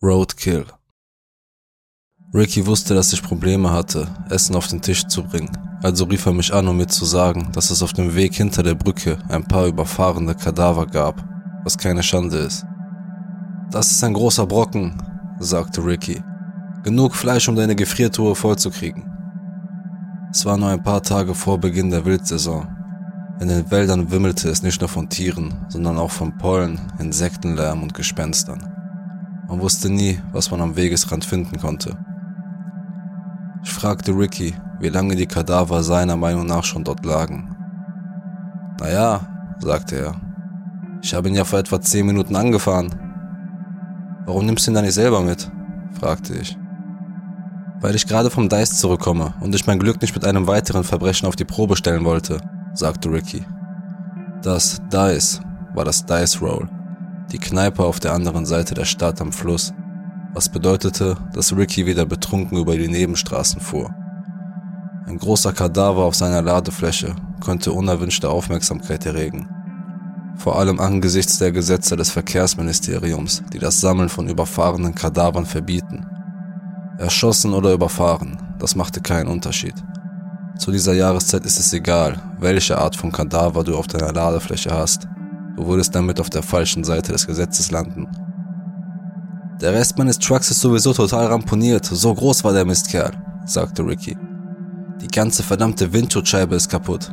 Roadkill. Ricky wusste, dass ich Probleme hatte, Essen auf den Tisch zu bringen, also rief er mich an, um mir zu sagen, dass es auf dem Weg hinter der Brücke ein paar überfahrene Kadaver gab, was keine Schande ist. Das ist ein großer Brocken, sagte Ricky. Genug Fleisch, um deine Gefriertruhe vollzukriegen. Es war nur ein paar Tage vor Beginn der Wildsaison. In den Wäldern wimmelte es nicht nur von Tieren, sondern auch von Pollen, Insektenlärm und Gespenstern. Man wusste nie, was man am Wegesrand finden konnte. Ich fragte Ricky, wie lange die Kadaver seiner Meinung nach schon dort lagen. Naja, sagte er. Ich habe ihn ja vor etwa zehn Minuten angefahren. Warum nimmst du ihn dann nicht selber mit? fragte ich. Weil ich gerade vom Dice zurückkomme und ich mein Glück nicht mit einem weiteren Verbrechen auf die Probe stellen wollte, sagte Ricky. Das Dice war das Dice Roll die Kneipe auf der anderen Seite der Stadt am Fluss, was bedeutete, dass Ricky wieder betrunken über die Nebenstraßen fuhr. Ein großer Kadaver auf seiner Ladefläche konnte unerwünschte Aufmerksamkeit erregen. Vor allem angesichts der Gesetze des Verkehrsministeriums, die das Sammeln von überfahrenen Kadavern verbieten. Erschossen oder überfahren, das machte keinen Unterschied. Zu dieser Jahreszeit ist es egal, welche Art von Kadaver du auf deiner Ladefläche hast. Du würdest damit auf der falschen Seite des Gesetzes landen. Der Rest meines Trucks ist sowieso total ramponiert, so groß war der Mistkerl, sagte Ricky. Die ganze verdammte Windschutzscheibe ist kaputt.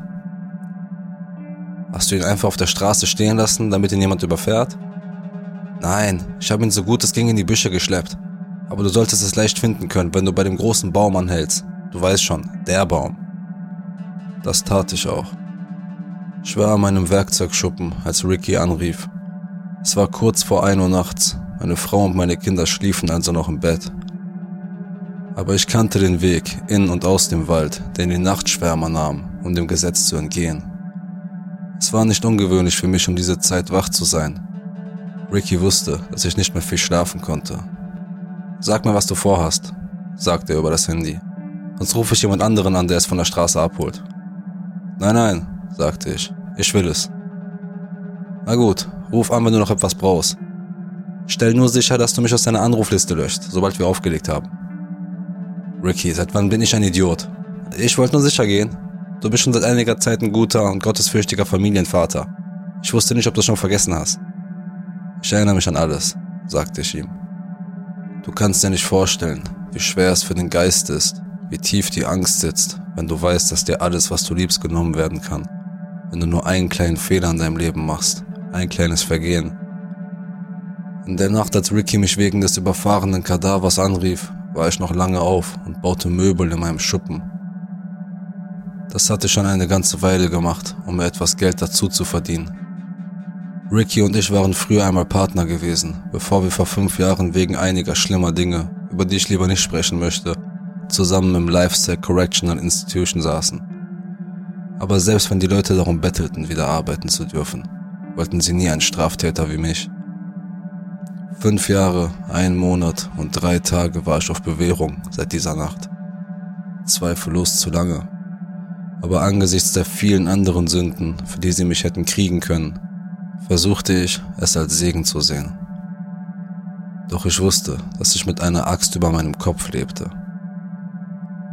Hast du ihn einfach auf der Straße stehen lassen, damit ihn jemand überfährt? Nein, ich habe ihn so gut es ging in die Büsche geschleppt. Aber du solltest es leicht finden können, wenn du bei dem großen Baum anhältst. Du weißt schon, der Baum. Das tat ich auch. Ich war an meinem Werkzeugschuppen, als Ricky anrief. Es war kurz vor ein Uhr nachts. Meine Frau und meine Kinder schliefen also noch im Bett. Aber ich kannte den Weg in und aus dem Wald, den die Nachtschwärmer nahmen, um dem Gesetz zu entgehen. Es war nicht ungewöhnlich für mich, um diese Zeit wach zu sein. Ricky wusste, dass ich nicht mehr viel schlafen konnte. Sag mir, was du vorhast, sagte er über das Handy. Sonst rufe ich jemand anderen an, der es von der Straße abholt. Nein, nein, sagte ich. Ich will es. Na gut, ruf an, wenn du noch etwas brauchst. Stell nur sicher, dass du mich aus deiner Anrufliste löscht, sobald wir aufgelegt haben. Ricky, seit wann bin ich ein Idiot? Ich wollte nur sicher gehen. Du bist schon seit einiger Zeit ein guter und gottesfürchtiger Familienvater. Ich wusste nicht, ob du es schon vergessen hast. Ich erinnere mich an alles, sagte ich ihm. Du kannst dir nicht vorstellen, wie schwer es für den Geist ist, wie tief die Angst sitzt, wenn du weißt, dass dir alles, was du liebst, genommen werden kann wenn du nur einen kleinen Fehler in deinem Leben machst, ein kleines Vergehen. In der Nacht, als Ricky mich wegen des überfahrenen Kadavers anrief, war ich noch lange auf und baute Möbel in meinem Schuppen. Das hatte ich schon eine ganze Weile gemacht, um mir etwas Geld dazu zu verdienen. Ricky und ich waren früher einmal Partner gewesen, bevor wir vor fünf Jahren wegen einiger schlimmer Dinge, über die ich lieber nicht sprechen möchte, zusammen im Lifestyle Correctional Institution saßen. Aber selbst wenn die Leute darum bettelten, wieder arbeiten zu dürfen, wollten sie nie einen Straftäter wie mich. Fünf Jahre, ein Monat und drei Tage war ich auf Bewährung seit dieser Nacht. Zweifellos zu lange. Aber angesichts der vielen anderen Sünden, für die sie mich hätten kriegen können, versuchte ich, es als Segen zu sehen. Doch ich wusste, dass ich mit einer Axt über meinem Kopf lebte.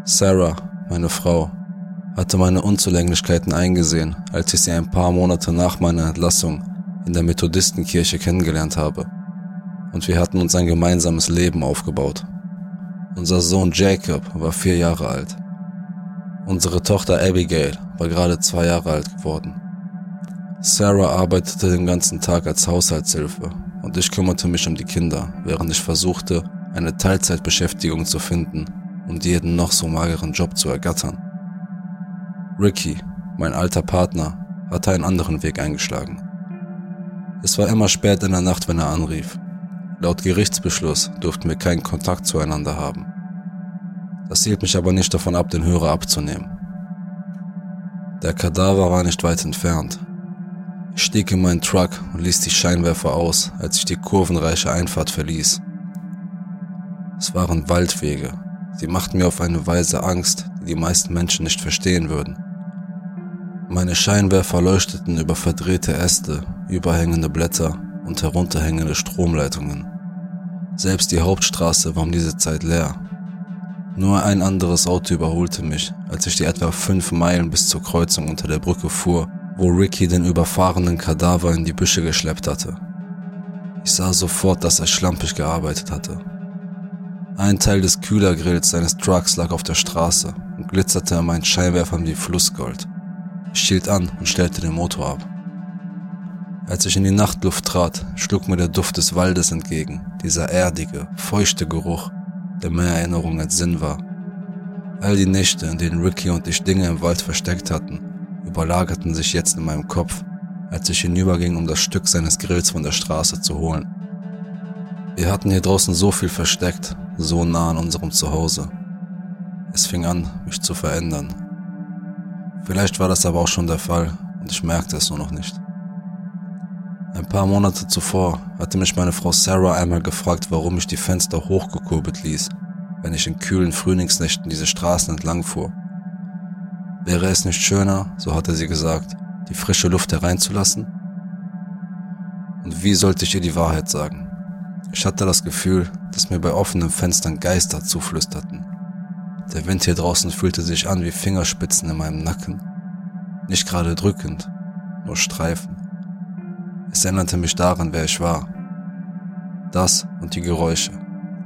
Sarah, meine Frau, hatte meine Unzulänglichkeiten eingesehen, als ich sie ein paar Monate nach meiner Entlassung in der Methodistenkirche kennengelernt habe. Und wir hatten uns ein gemeinsames Leben aufgebaut. Unser Sohn Jacob war vier Jahre alt. Unsere Tochter Abigail war gerade zwei Jahre alt geworden. Sarah arbeitete den ganzen Tag als Haushaltshilfe und ich kümmerte mich um die Kinder, während ich versuchte, eine Teilzeitbeschäftigung zu finden und jeden noch so mageren Job zu ergattern. Ricky, mein alter Partner, hatte einen anderen Weg eingeschlagen. Es war immer spät in der Nacht, wenn er anrief. Laut Gerichtsbeschluss durften wir keinen Kontakt zueinander haben. Das hielt mich aber nicht davon ab, den Hörer abzunehmen. Der Kadaver war nicht weit entfernt. Ich stieg in meinen Truck und ließ die Scheinwerfer aus, als ich die kurvenreiche Einfahrt verließ. Es waren Waldwege. Sie machten mir auf eine Weise Angst, die die meisten Menschen nicht verstehen würden. Meine Scheinwerfer leuchteten über verdrehte Äste, überhängende Blätter und herunterhängende Stromleitungen. Selbst die Hauptstraße war um diese Zeit leer. Nur ein anderes Auto überholte mich, als ich die etwa fünf Meilen bis zur Kreuzung unter der Brücke fuhr, wo Ricky den überfahrenen Kadaver in die Büsche geschleppt hatte. Ich sah sofort, dass er schlampig gearbeitet hatte. Ein Teil des Kühlergrills seines Trucks lag auf der Straße und glitzerte an meinen Scheinwerfern wie Flussgold. Ich hielt an und stellte den Motor ab. Als ich in die Nachtluft trat, schlug mir der Duft des Waldes entgegen, dieser erdige, feuchte Geruch, der mehr Erinnerung als Sinn war. All die Nächte, in denen Ricky und ich Dinge im Wald versteckt hatten, überlagerten sich jetzt in meinem Kopf, als ich hinüberging, um das Stück seines Grills von der Straße zu holen. Wir hatten hier draußen so viel versteckt, so nah an unserem Zuhause. Es fing an, mich zu verändern. Vielleicht war das aber auch schon der Fall und ich merkte es nur noch nicht. Ein paar Monate zuvor hatte mich meine Frau Sarah einmal gefragt, warum ich die Fenster hochgekurbelt ließ, wenn ich in kühlen Frühlingsnächten diese Straßen entlang fuhr. Wäre es nicht schöner, so hatte sie gesagt, die frische Luft hereinzulassen? Und wie sollte ich ihr die Wahrheit sagen? Ich hatte das Gefühl, dass mir bei offenen Fenstern Geister zuflüsterten. Der Wind hier draußen fühlte sich an wie Fingerspitzen in meinem Nacken. Nicht gerade drückend, nur Streifen. Es erinnerte mich daran, wer ich war. Das und die Geräusche,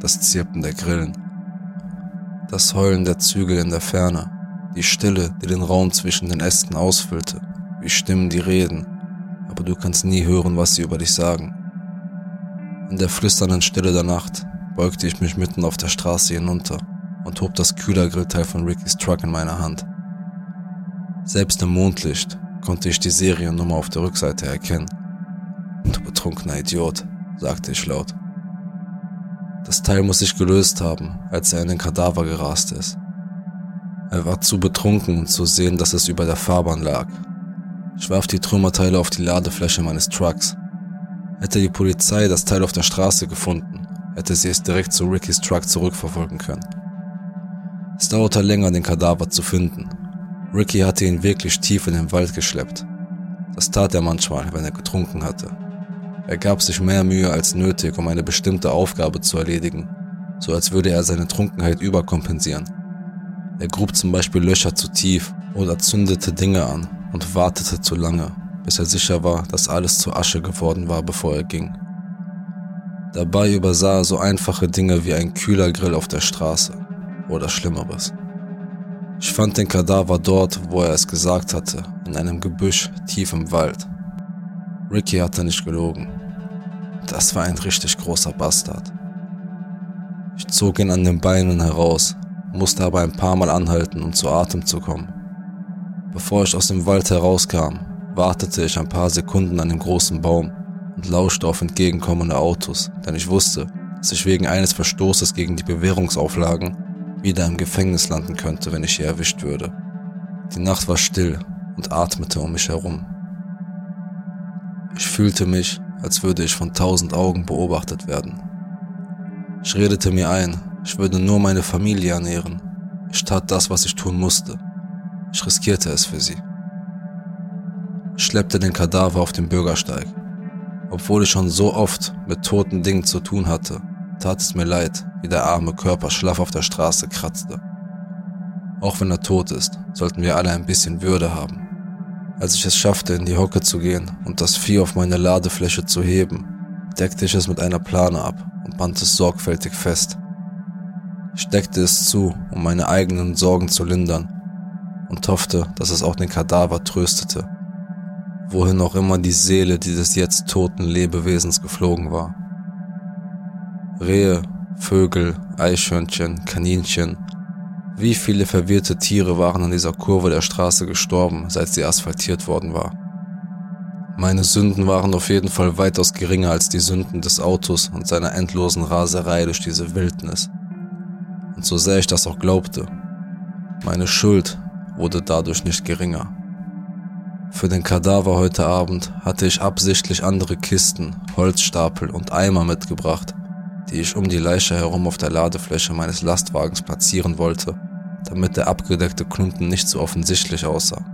das Zirpen der Grillen, das Heulen der Zügel in der Ferne, die Stille, die den Raum zwischen den Ästen ausfüllte, wie Stimmen, die reden, aber du kannst nie hören, was sie über dich sagen. In der flüsternden Stille der Nacht beugte ich mich mitten auf der Straße hinunter und hob das Kühlergrillteil von Rickys Truck in meiner Hand. Selbst im Mondlicht konnte ich die Seriennummer auf der Rückseite erkennen. Du betrunkener Idiot, sagte ich laut. Das Teil muss sich gelöst haben, als er in den Kadaver gerast ist. Er war zu betrunken, um zu sehen, dass es über der Fahrbahn lag. Ich warf die Trümmerteile auf die Ladefläche meines Trucks Hätte die Polizei das Teil auf der Straße gefunden, hätte sie es direkt zu Rickys Truck zurückverfolgen können. Es dauerte länger, den Kadaver zu finden. Ricky hatte ihn wirklich tief in den Wald geschleppt. Das tat er manchmal, wenn er getrunken hatte. Er gab sich mehr Mühe als nötig, um eine bestimmte Aufgabe zu erledigen, so als würde er seine Trunkenheit überkompensieren. Er grub zum Beispiel Löcher zu tief oder zündete Dinge an und wartete zu lange, bis er sicher war, dass alles zu Asche geworden war, bevor er ging. Dabei übersah er so einfache Dinge wie ein kühler Grill auf der Straße oder Schlimmeres. Ich fand den Kadaver dort, wo er es gesagt hatte, in einem Gebüsch tief im Wald. Ricky hatte nicht gelogen. Das war ein richtig großer Bastard. Ich zog ihn an den Beinen heraus, musste aber ein paar Mal anhalten, um zu Atem zu kommen. Bevor ich aus dem Wald herauskam, wartete ich ein paar Sekunden an dem großen Baum und lauschte auf entgegenkommende Autos, denn ich wusste, dass ich wegen eines Verstoßes gegen die Bewährungsauflagen wieder im Gefängnis landen könnte, wenn ich hier erwischt würde. Die Nacht war still und atmete um mich herum. Ich fühlte mich, als würde ich von tausend Augen beobachtet werden. Ich redete mir ein, ich würde nur meine Familie ernähren. Ich tat das, was ich tun musste. Ich riskierte es für sie schleppte den Kadaver auf den Bürgersteig. Obwohl ich schon so oft mit toten Dingen zu tun hatte, tat es mir leid, wie der arme Körper schlaff auf der Straße kratzte. Auch wenn er tot ist, sollten wir alle ein bisschen Würde haben. Als ich es schaffte, in die Hocke zu gehen und das Vieh auf meine Ladefläche zu heben, deckte ich es mit einer Plane ab und band es sorgfältig fest. Ich steckte es zu, um meine eigenen Sorgen zu lindern und hoffte, dass es auch den Kadaver tröstete wohin auch immer die Seele dieses jetzt toten Lebewesens geflogen war. Rehe, Vögel, Eichhörnchen, Kaninchen, wie viele verwirrte Tiere waren an dieser Kurve der Straße gestorben, seit sie asphaltiert worden war. Meine Sünden waren auf jeden Fall weitaus geringer als die Sünden des Autos und seiner endlosen Raserei durch diese Wildnis. Und so sehr ich das auch glaubte, meine Schuld wurde dadurch nicht geringer. Für den Kadaver heute Abend hatte ich absichtlich andere Kisten, Holzstapel und Eimer mitgebracht, die ich um die Leiche herum auf der Ladefläche meines Lastwagens platzieren wollte, damit der abgedeckte Klumpen nicht so offensichtlich aussah.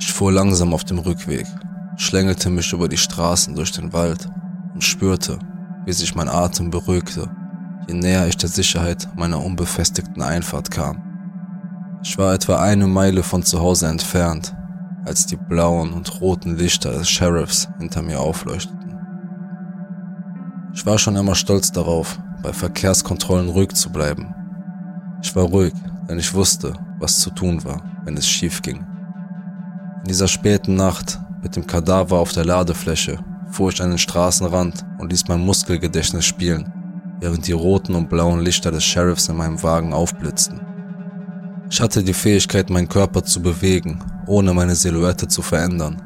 Ich fuhr langsam auf dem Rückweg, schlängelte mich über die Straßen durch den Wald und spürte, wie sich mein Atem beruhigte, je näher ich der Sicherheit meiner unbefestigten Einfahrt kam. Ich war etwa eine Meile von zu Hause entfernt, als die blauen und roten Lichter des Sheriffs hinter mir aufleuchteten. Ich war schon immer stolz darauf, bei Verkehrskontrollen ruhig zu bleiben. Ich war ruhig, denn ich wusste, was zu tun war, wenn es schief ging. In dieser späten Nacht mit dem Kadaver auf der Ladefläche fuhr ich an den Straßenrand und ließ mein Muskelgedächtnis spielen, während die roten und blauen Lichter des Sheriffs in meinem Wagen aufblitzten. Ich hatte die Fähigkeit, meinen Körper zu bewegen, ohne meine Silhouette zu verändern.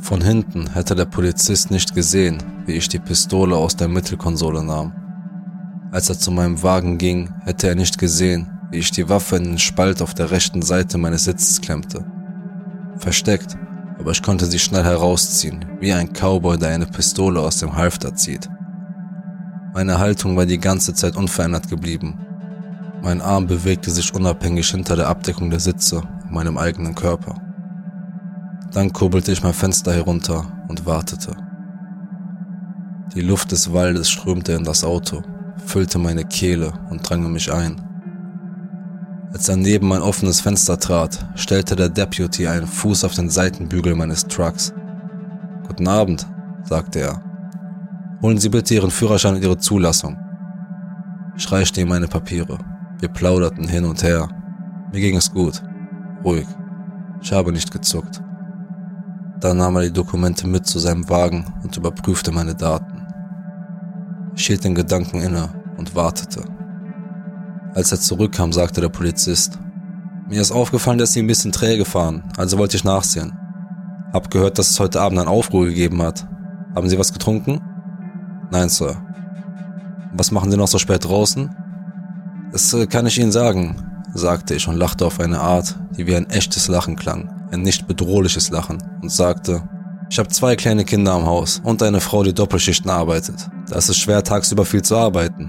Von hinten hätte der Polizist nicht gesehen, wie ich die Pistole aus der Mittelkonsole nahm. Als er zu meinem Wagen ging, hätte er nicht gesehen, wie ich die Waffe in den Spalt auf der rechten Seite meines Sitzes klemmte. Versteckt, aber ich konnte sie schnell herausziehen, wie ein Cowboy, der eine Pistole aus dem Halfter zieht. Meine Haltung war die ganze Zeit unverändert geblieben. Mein Arm bewegte sich unabhängig hinter der Abdeckung der Sitze meinem eigenen Körper. Dann kurbelte ich mein Fenster herunter und wartete. Die Luft des Waldes strömte in das Auto, füllte meine Kehle und drang mich ein. Als er neben mein offenes Fenster trat, stellte der Deputy einen Fuß auf den Seitenbügel meines Trucks. Guten Abend, sagte er. Holen Sie bitte Ihren Führerschein und Ihre Zulassung. Ich reichte ihm meine Papiere. Wir plauderten hin und her. Mir ging es gut. Ruhig. Ich habe nicht gezuckt. Dann nahm er die Dokumente mit zu seinem Wagen und überprüfte meine Daten. Ich hielt den Gedanken inne und wartete. Als er zurückkam, sagte der Polizist, mir ist aufgefallen, dass Sie ein bisschen träge fahren, also wollte ich nachsehen. Hab gehört, dass es heute Abend einen Aufruhr gegeben hat. Haben Sie was getrunken? Nein, Sir. Was machen Sie noch so spät draußen? Das äh, kann ich Ihnen sagen, sagte ich und lachte auf eine Art, die wie ein echtes Lachen klang ein nicht bedrohliches Lachen und sagte, ich habe zwei kleine Kinder am Haus und eine Frau, die Doppelschichten arbeitet. Da ist es schwer, tagsüber viel zu arbeiten.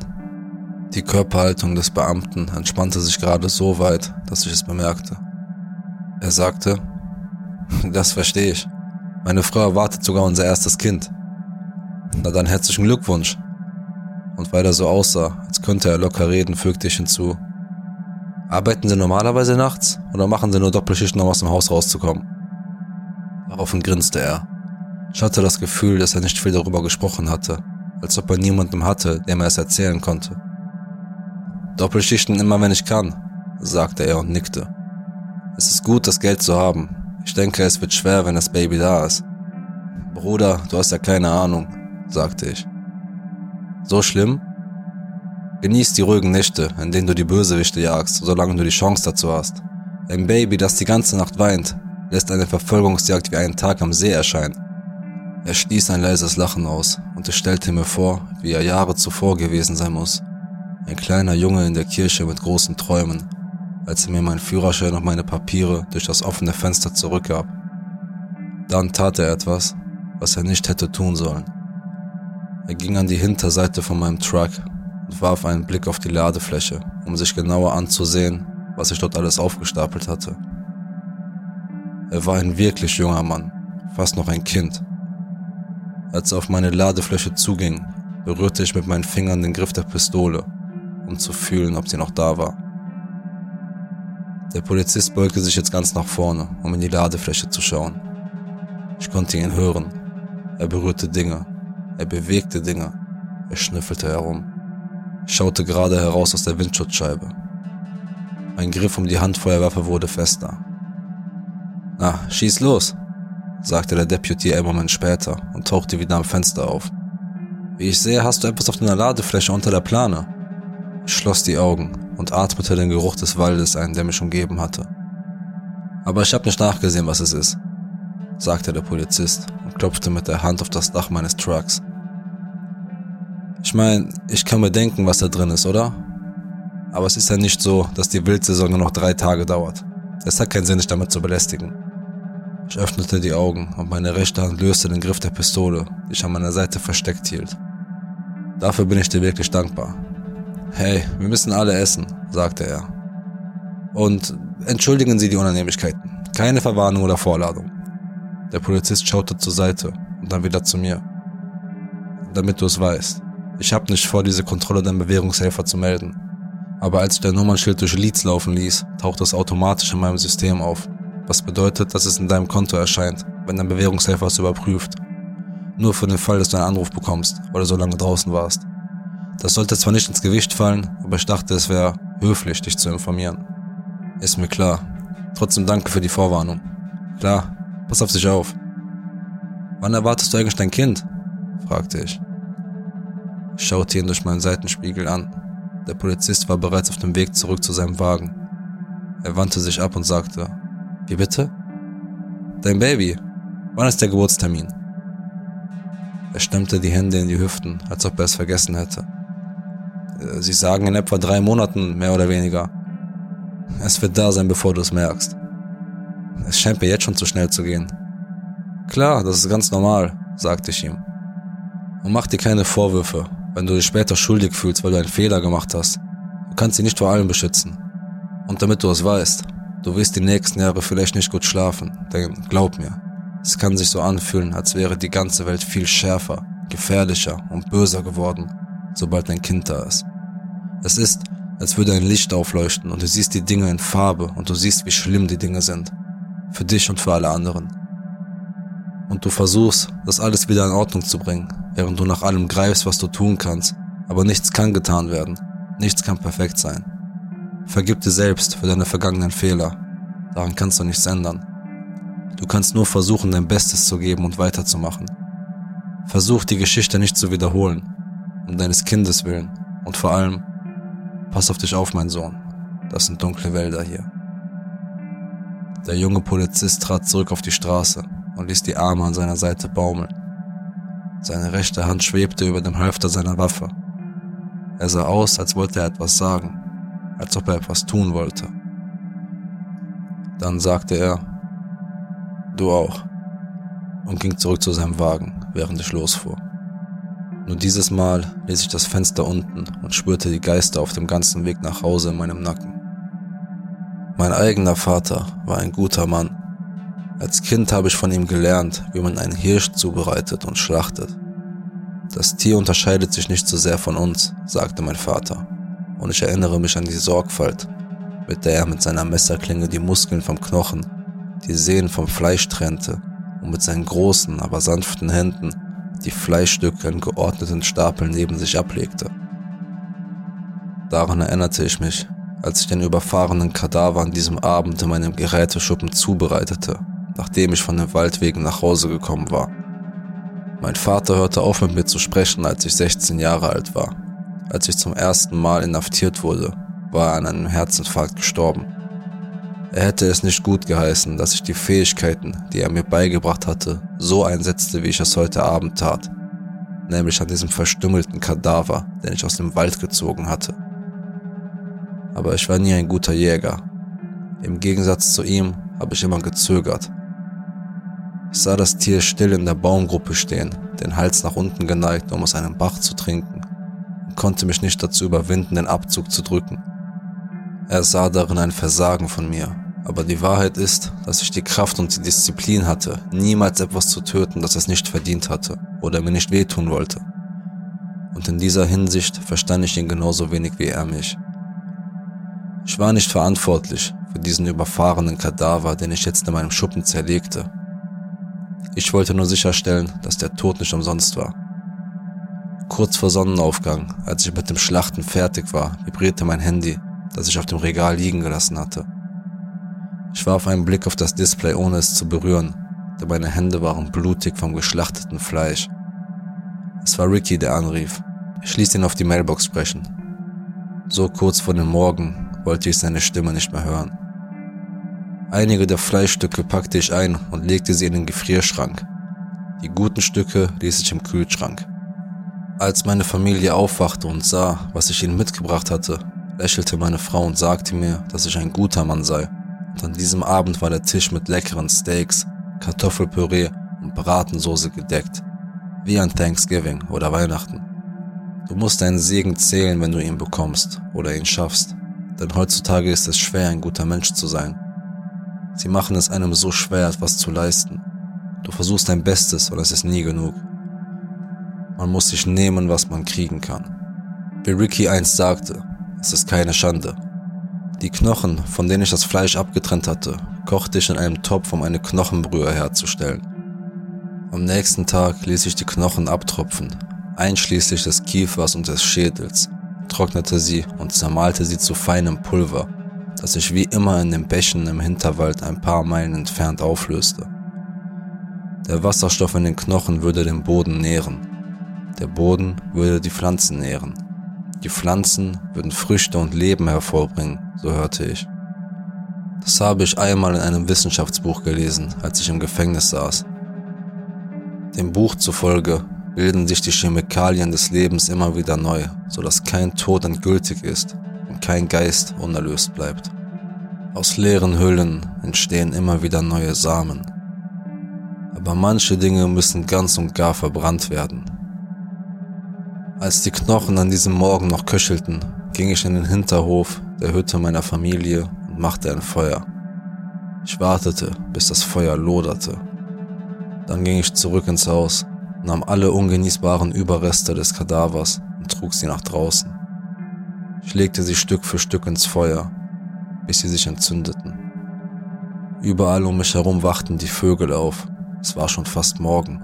Die Körperhaltung des Beamten entspannte sich gerade so weit, dass ich es bemerkte. Er sagte, das verstehe ich. Meine Frau erwartet sogar unser erstes Kind. Na dann herzlichen Glückwunsch. Und weil er so aussah, als könnte er locker reden, fügte ich hinzu, Arbeiten Sie normalerweise nachts oder machen Sie nur Doppelschichten, um aus dem Haus rauszukommen? Daraufhin grinste er. Ich hatte das Gefühl, dass er nicht viel darüber gesprochen hatte, als ob er niemandem hatte, der mir es erzählen konnte. Doppelschichten immer, wenn ich kann, sagte er und nickte. Es ist gut, das Geld zu haben. Ich denke, es wird schwer, wenn das Baby da ist. Bruder, du hast ja keine Ahnung, sagte ich. So schlimm? Genieß die ruhigen Nächte, in denen du die Bösewichte jagst, solange du die Chance dazu hast. Ein Baby, das die ganze Nacht weint, lässt eine Verfolgungsjagd wie einen Tag am See erscheinen. Er stieß ein leises Lachen aus und ich stellte mir vor, wie er Jahre zuvor gewesen sein muss. Ein kleiner Junge in der Kirche mit großen Träumen, als er mir meinen Führerschein und meine Papiere durch das offene Fenster zurückgab. Dann tat er etwas, was er nicht hätte tun sollen. Er ging an die Hinterseite von meinem Truck und warf einen Blick auf die Ladefläche, um sich genauer anzusehen, was ich dort alles aufgestapelt hatte. Er war ein wirklich junger Mann, fast noch ein Kind. Als er auf meine Ladefläche zuging, berührte ich mit meinen Fingern den Griff der Pistole, um zu fühlen, ob sie noch da war. Der Polizist beugte sich jetzt ganz nach vorne, um in die Ladefläche zu schauen. Ich konnte ihn hören. Er berührte Dinge. Er bewegte Dinge. Er schnüffelte herum schaute gerade heraus aus der Windschutzscheibe. Mein Griff um die Handfeuerwaffe wurde fester. Na, schieß los, sagte der Deputy einen Moment später und tauchte wieder am Fenster auf. Wie ich sehe, hast du etwas auf deiner Ladefläche unter der Plane. Ich schloss die Augen und atmete den Geruch des Waldes ein, der mich umgeben hatte. Aber ich habe nicht nachgesehen, was es ist, sagte der Polizist und klopfte mit der Hand auf das Dach meines Trucks. Ich meine, ich kann mir denken, was da drin ist, oder? Aber es ist ja nicht so, dass die Wildsaison nur noch drei Tage dauert. Es hat keinen Sinn, dich damit zu belästigen. Ich öffnete die Augen und meine rechte Hand löste den Griff der Pistole, die ich an meiner Seite versteckt hielt. Dafür bin ich dir wirklich dankbar. Hey, wir müssen alle essen, sagte er. Und entschuldigen Sie die Unannehmlichkeiten. Keine Verwarnung oder Vorladung. Der Polizist schaute zur Seite und dann wieder zu mir. Damit du es weißt. Ich hab nicht vor, diese Kontrolle deinem Bewährungshelfer zu melden. Aber als ich dein Nummernschild durch Leads laufen ließ, taucht das automatisch in meinem System auf. Was bedeutet, dass es in deinem Konto erscheint, wenn dein Bewährungshelfer es überprüft. Nur für den Fall, dass du einen Anruf bekommst, weil du so lange draußen warst. Das sollte zwar nicht ins Gewicht fallen, aber ich dachte, es wäre höflich, dich zu informieren. Ist mir klar. Trotzdem danke für die Vorwarnung. Klar, pass auf dich auf. Wann erwartest du eigentlich dein Kind? fragte ich. Ich schaute ihn durch meinen Seitenspiegel an. Der Polizist war bereits auf dem Weg zurück zu seinem Wagen. Er wandte sich ab und sagte, wie bitte? Dein Baby. Wann ist der Geburtstermin? Er stemmte die Hände in die Hüften, als ob er es vergessen hätte. Äh, Sie sagen in etwa drei Monaten, mehr oder weniger. Es wird da sein, bevor du es merkst. Es scheint mir jetzt schon zu schnell zu gehen. Klar, das ist ganz normal, sagte ich ihm. Und mach dir keine Vorwürfe, wenn du dich später schuldig fühlst, weil du einen Fehler gemacht hast. Du kannst sie nicht vor allem beschützen. Und damit du es weißt, du wirst die nächsten Jahre vielleicht nicht gut schlafen, denn glaub mir, es kann sich so anfühlen, als wäre die ganze Welt viel schärfer, gefährlicher und böser geworden, sobald ein Kind da ist. Es ist, als würde ein Licht aufleuchten und du siehst die Dinge in Farbe und du siehst, wie schlimm die Dinge sind. Für dich und für alle anderen. Und du versuchst, das alles wieder in Ordnung zu bringen, während du nach allem greifst, was du tun kannst. Aber nichts kann getan werden. Nichts kann perfekt sein. Vergib dir selbst für deine vergangenen Fehler. Daran kannst du nichts ändern. Du kannst nur versuchen, dein Bestes zu geben und weiterzumachen. Versuch die Geschichte nicht zu wiederholen. Um deines Kindes willen. Und vor allem, pass auf dich auf, mein Sohn. Das sind dunkle Wälder hier. Der junge Polizist trat zurück auf die Straße und ließ die Arme an seiner Seite baumeln. Seine rechte Hand schwebte über dem Halfter seiner Waffe. Er sah aus, als wollte er etwas sagen, als ob er etwas tun wollte. Dann sagte er, du auch, und ging zurück zu seinem Wagen, während ich losfuhr. Nur dieses Mal ließ ich das Fenster unten und spürte die Geister auf dem ganzen Weg nach Hause in meinem Nacken. Mein eigener Vater war ein guter Mann als Kind habe ich von ihm gelernt, wie man einen Hirsch zubereitet und schlachtet. Das Tier unterscheidet sich nicht so sehr von uns, sagte mein Vater, und ich erinnere mich an die Sorgfalt, mit der er mit seiner Messerklinge die Muskeln vom Knochen, die Sehnen vom Fleisch trennte und mit seinen großen, aber sanften Händen die Fleischstücke in geordneten Stapeln neben sich ablegte. Daran erinnerte ich mich, als ich den überfahrenen Kadaver an diesem Abend in meinem Geräteschuppen zubereitete nachdem ich von den Waldwegen nach Hause gekommen war. Mein Vater hörte auf mit mir zu sprechen, als ich 16 Jahre alt war. Als ich zum ersten Mal inhaftiert wurde, war er an einem Herzinfarkt gestorben. Er hätte es nicht gut geheißen, dass ich die Fähigkeiten, die er mir beigebracht hatte, so einsetzte, wie ich es heute Abend tat. Nämlich an diesem verstümmelten Kadaver, den ich aus dem Wald gezogen hatte. Aber ich war nie ein guter Jäger. Im Gegensatz zu ihm habe ich immer gezögert ich sah das Tier still in der Baumgruppe stehen, den Hals nach unten geneigt, um aus einem Bach zu trinken, und konnte mich nicht dazu überwinden, den Abzug zu drücken. Er sah darin ein Versagen von mir, aber die Wahrheit ist, dass ich die Kraft und die Disziplin hatte, niemals etwas zu töten, das es nicht verdient hatte oder mir nicht wehtun wollte. Und in dieser Hinsicht verstand ich ihn genauso wenig wie er mich. Ich war nicht verantwortlich für diesen überfahrenen Kadaver, den ich jetzt in meinem Schuppen zerlegte ich wollte nur sicherstellen, dass der Tod nicht umsonst war. Kurz vor Sonnenaufgang, als ich mit dem Schlachten fertig war, vibrierte mein Handy, das ich auf dem Regal liegen gelassen hatte. Ich warf einen Blick auf das Display, ohne es zu berühren, denn meine Hände waren blutig vom geschlachteten Fleisch. Es war Ricky, der anrief. Ich ließ ihn auf die Mailbox sprechen. So kurz vor dem Morgen wollte ich seine Stimme nicht mehr hören. Einige der Fleischstücke packte ich ein und legte sie in den Gefrierschrank. Die guten Stücke ließ ich im Kühlschrank. Als meine Familie aufwachte und sah, was ich ihnen mitgebracht hatte, lächelte meine Frau und sagte mir, dass ich ein guter Mann sei. Und an diesem Abend war der Tisch mit leckeren Steaks, Kartoffelpüree und Bratensoße gedeckt. Wie an Thanksgiving oder Weihnachten. Du musst deinen Segen zählen, wenn du ihn bekommst oder ihn schaffst. Denn heutzutage ist es schwer, ein guter Mensch zu sein. Sie machen es einem so schwer, etwas zu leisten. Du versuchst dein Bestes und es ist nie genug. Man muss sich nehmen, was man kriegen kann. Wie Ricky einst sagte, es ist keine Schande. Die Knochen, von denen ich das Fleisch abgetrennt hatte, kochte ich in einem Topf, um eine Knochenbrühe herzustellen. Am nächsten Tag ließ ich die Knochen abtropfen, einschließlich des Kiefers und des Schädels, trocknete sie und zermalte sie zu feinem Pulver, das sich wie immer in den Bächen im Hinterwald ein paar Meilen entfernt auflöste. Der Wasserstoff in den Knochen würde den Boden nähren. Der Boden würde die Pflanzen nähren. Die Pflanzen würden Früchte und Leben hervorbringen, so hörte ich. Das habe ich einmal in einem Wissenschaftsbuch gelesen, als ich im Gefängnis saß. Dem Buch zufolge bilden sich die Chemikalien des Lebens immer wieder neu, sodass kein Tod endgültig ist kein Geist unerlöst bleibt. Aus leeren Hüllen entstehen immer wieder neue Samen. Aber manche Dinge müssen ganz und gar verbrannt werden. Als die Knochen an diesem Morgen noch köchelten, ging ich in den Hinterhof der Hütte meiner Familie und machte ein Feuer. Ich wartete, bis das Feuer loderte. Dann ging ich zurück ins Haus, nahm alle ungenießbaren Überreste des Kadavers und trug sie nach draußen. Ich legte sie Stück für Stück ins Feuer, bis sie sich entzündeten. Überall um mich herum wachten die Vögel auf. Es war schon fast Morgen.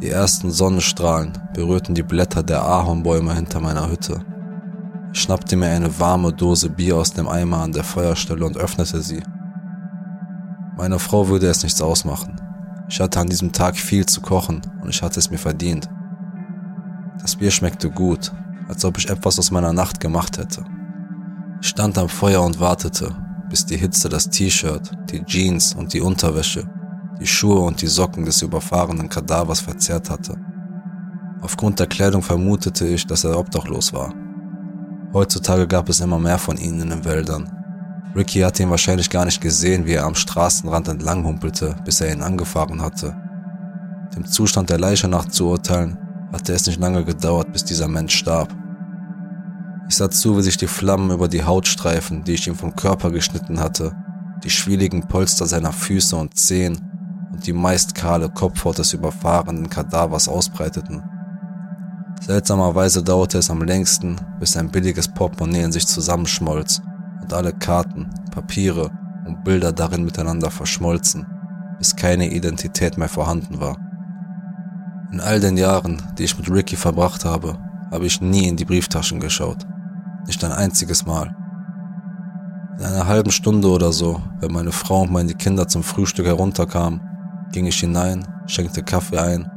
Die ersten Sonnenstrahlen berührten die Blätter der Ahornbäume hinter meiner Hütte. Ich schnappte mir eine warme Dose Bier aus dem Eimer an der Feuerstelle und öffnete sie. Meiner Frau würde es nichts ausmachen. Ich hatte an diesem Tag viel zu kochen und ich hatte es mir verdient. Das Bier schmeckte gut, als ob ich etwas aus meiner Nacht gemacht hätte. Ich stand am Feuer und wartete, bis die Hitze das T-Shirt, die Jeans und die Unterwäsche, die Schuhe und die Socken des überfahrenen Kadavers verzerrt hatte. Aufgrund der Kleidung vermutete ich, dass er obdachlos war. Heutzutage gab es immer mehr von ihnen in den Wäldern. Ricky hatte ihn wahrscheinlich gar nicht gesehen, wie er am Straßenrand entlang humpelte, bis er ihn angefahren hatte. Dem Zustand der Leiche urteilen, hatte es nicht lange gedauert, bis dieser Mensch starb. Ich sah zu, wie sich die Flammen über die Hautstreifen, die ich ihm vom Körper geschnitten hatte, die schwieligen Polster seiner Füße und Zehen und die meist kahle Kopfhaut des überfahrenen Kadavers ausbreiteten. Seltsamerweise dauerte es am längsten, bis ein billiges Portemonnaie in sich zusammenschmolz und alle Karten, Papiere und Bilder darin miteinander verschmolzen, bis keine Identität mehr vorhanden war. In all den Jahren, die ich mit Ricky verbracht habe, habe ich nie in die Brieftaschen geschaut. Nicht ein einziges Mal. In einer halben Stunde oder so, wenn meine Frau und meine Kinder zum Frühstück herunterkamen, ging ich hinein, schenkte Kaffee ein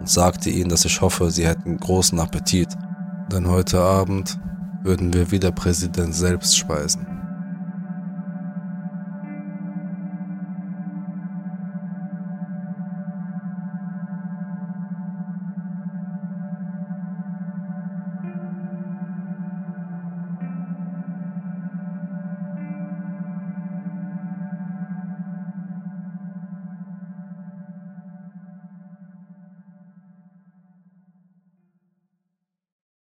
und sagte ihnen, dass ich hoffe, sie hätten großen Appetit, denn heute Abend würden wir wieder Präsident selbst speisen.